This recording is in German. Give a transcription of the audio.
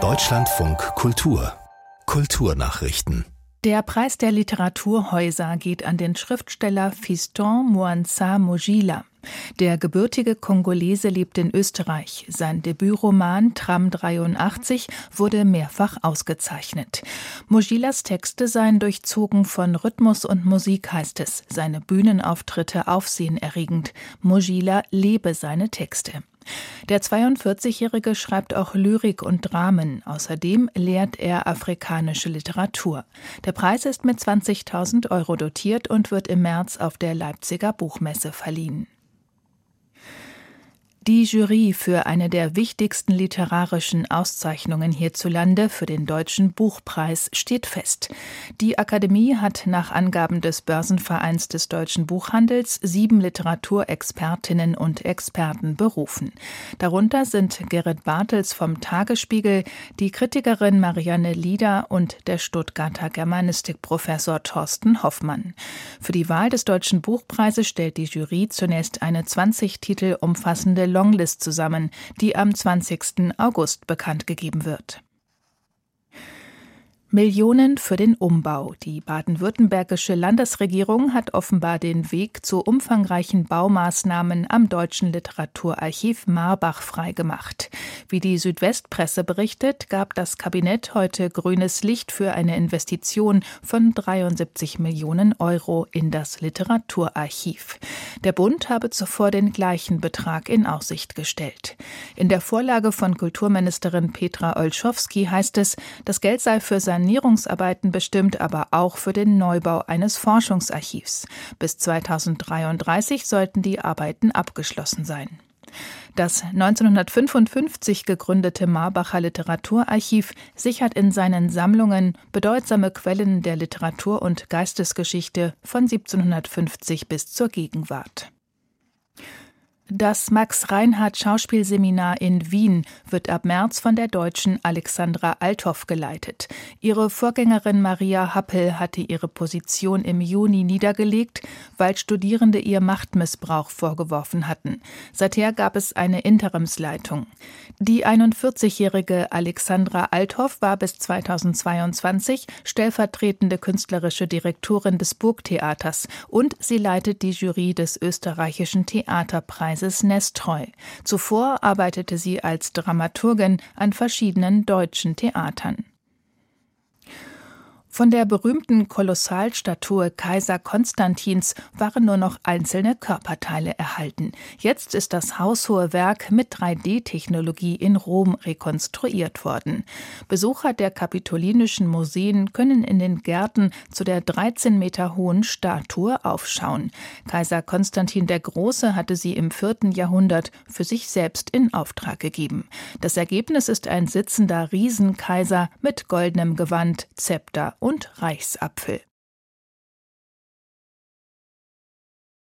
Deutschlandfunk Kultur Kulturnachrichten der Preis der Literaturhäuser geht an den Schriftsteller Fiston Mwanza Mojila. Der gebürtige Kongolese lebt in Österreich. Sein Debütroman Tram 83 wurde mehrfach ausgezeichnet. Mojilas Texte seien durchzogen von Rhythmus und Musik, heißt es. Seine Bühnenauftritte aufsehenerregend. Mojila lebe seine Texte. Der 42-Jährige schreibt auch Lyrik und Dramen. Außerdem lehrt er afrikanische Literatur. Der Preis ist mit 20.000 Euro dotiert und wird im März auf der Leipziger Buchmesse verliehen. Die Jury für eine der wichtigsten literarischen Auszeichnungen hierzulande für den Deutschen Buchpreis steht fest. Die Akademie hat nach Angaben des Börsenvereins des deutschen Buchhandels sieben Literaturexpertinnen und Experten berufen. Darunter sind Gerrit Bartels vom Tagesspiegel, die Kritikerin Marianne Lieder und der Stuttgarter Germanistikprofessor Thorsten Hoffmann. Für die Wahl des Deutschen Buchpreises stellt die Jury zunächst eine 20 Titel umfassende Longlist zusammen, die am 20. August bekannt gegeben wird. Millionen für den Umbau. Die baden-württembergische Landesregierung hat offenbar den Weg zu umfangreichen Baumaßnahmen am Deutschen Literaturarchiv Marbach freigemacht. Wie die Südwestpresse berichtet, gab das Kabinett heute grünes Licht für eine Investition von 73 Millionen Euro in das Literaturarchiv. Der Bund habe zuvor den gleichen Betrag in Aussicht gestellt. In der Vorlage von Kulturministerin Petra Olschowski heißt es, das Geld sei für sein Sanierungsarbeiten bestimmt, aber auch für den Neubau eines Forschungsarchivs. Bis 2033 sollten die Arbeiten abgeschlossen sein. Das 1955 gegründete Marbacher Literaturarchiv sichert in seinen Sammlungen bedeutsame Quellen der Literatur- und Geistesgeschichte von 1750 bis zur Gegenwart. Das Max-Reinhardt-Schauspielseminar in Wien wird ab März von der Deutschen Alexandra Althoff geleitet. Ihre Vorgängerin Maria Happel hatte ihre Position im Juni niedergelegt, weil Studierende ihr Machtmissbrauch vorgeworfen hatten. Seither gab es eine Interimsleitung. Die 41-jährige Alexandra Althoff war bis 2022 stellvertretende künstlerische Direktorin des Burgtheaters und sie leitet die Jury des österreichischen Theaterpreises Preises Nestreu. Zuvor arbeitete sie als Dramaturgin an verschiedenen deutschen Theatern. Von der berühmten Kolossalstatue Kaiser Konstantins waren nur noch einzelne Körperteile erhalten. Jetzt ist das haushohe Werk mit 3D-Technologie in Rom rekonstruiert worden. Besucher der kapitolinischen Museen können in den Gärten zu der 13 Meter hohen Statue aufschauen. Kaiser Konstantin der Große hatte sie im 4. Jahrhundert für sich selbst in Auftrag gegeben. Das Ergebnis ist ein sitzender Riesenkaiser mit goldenem Gewand, Zepter und Reichsapfel.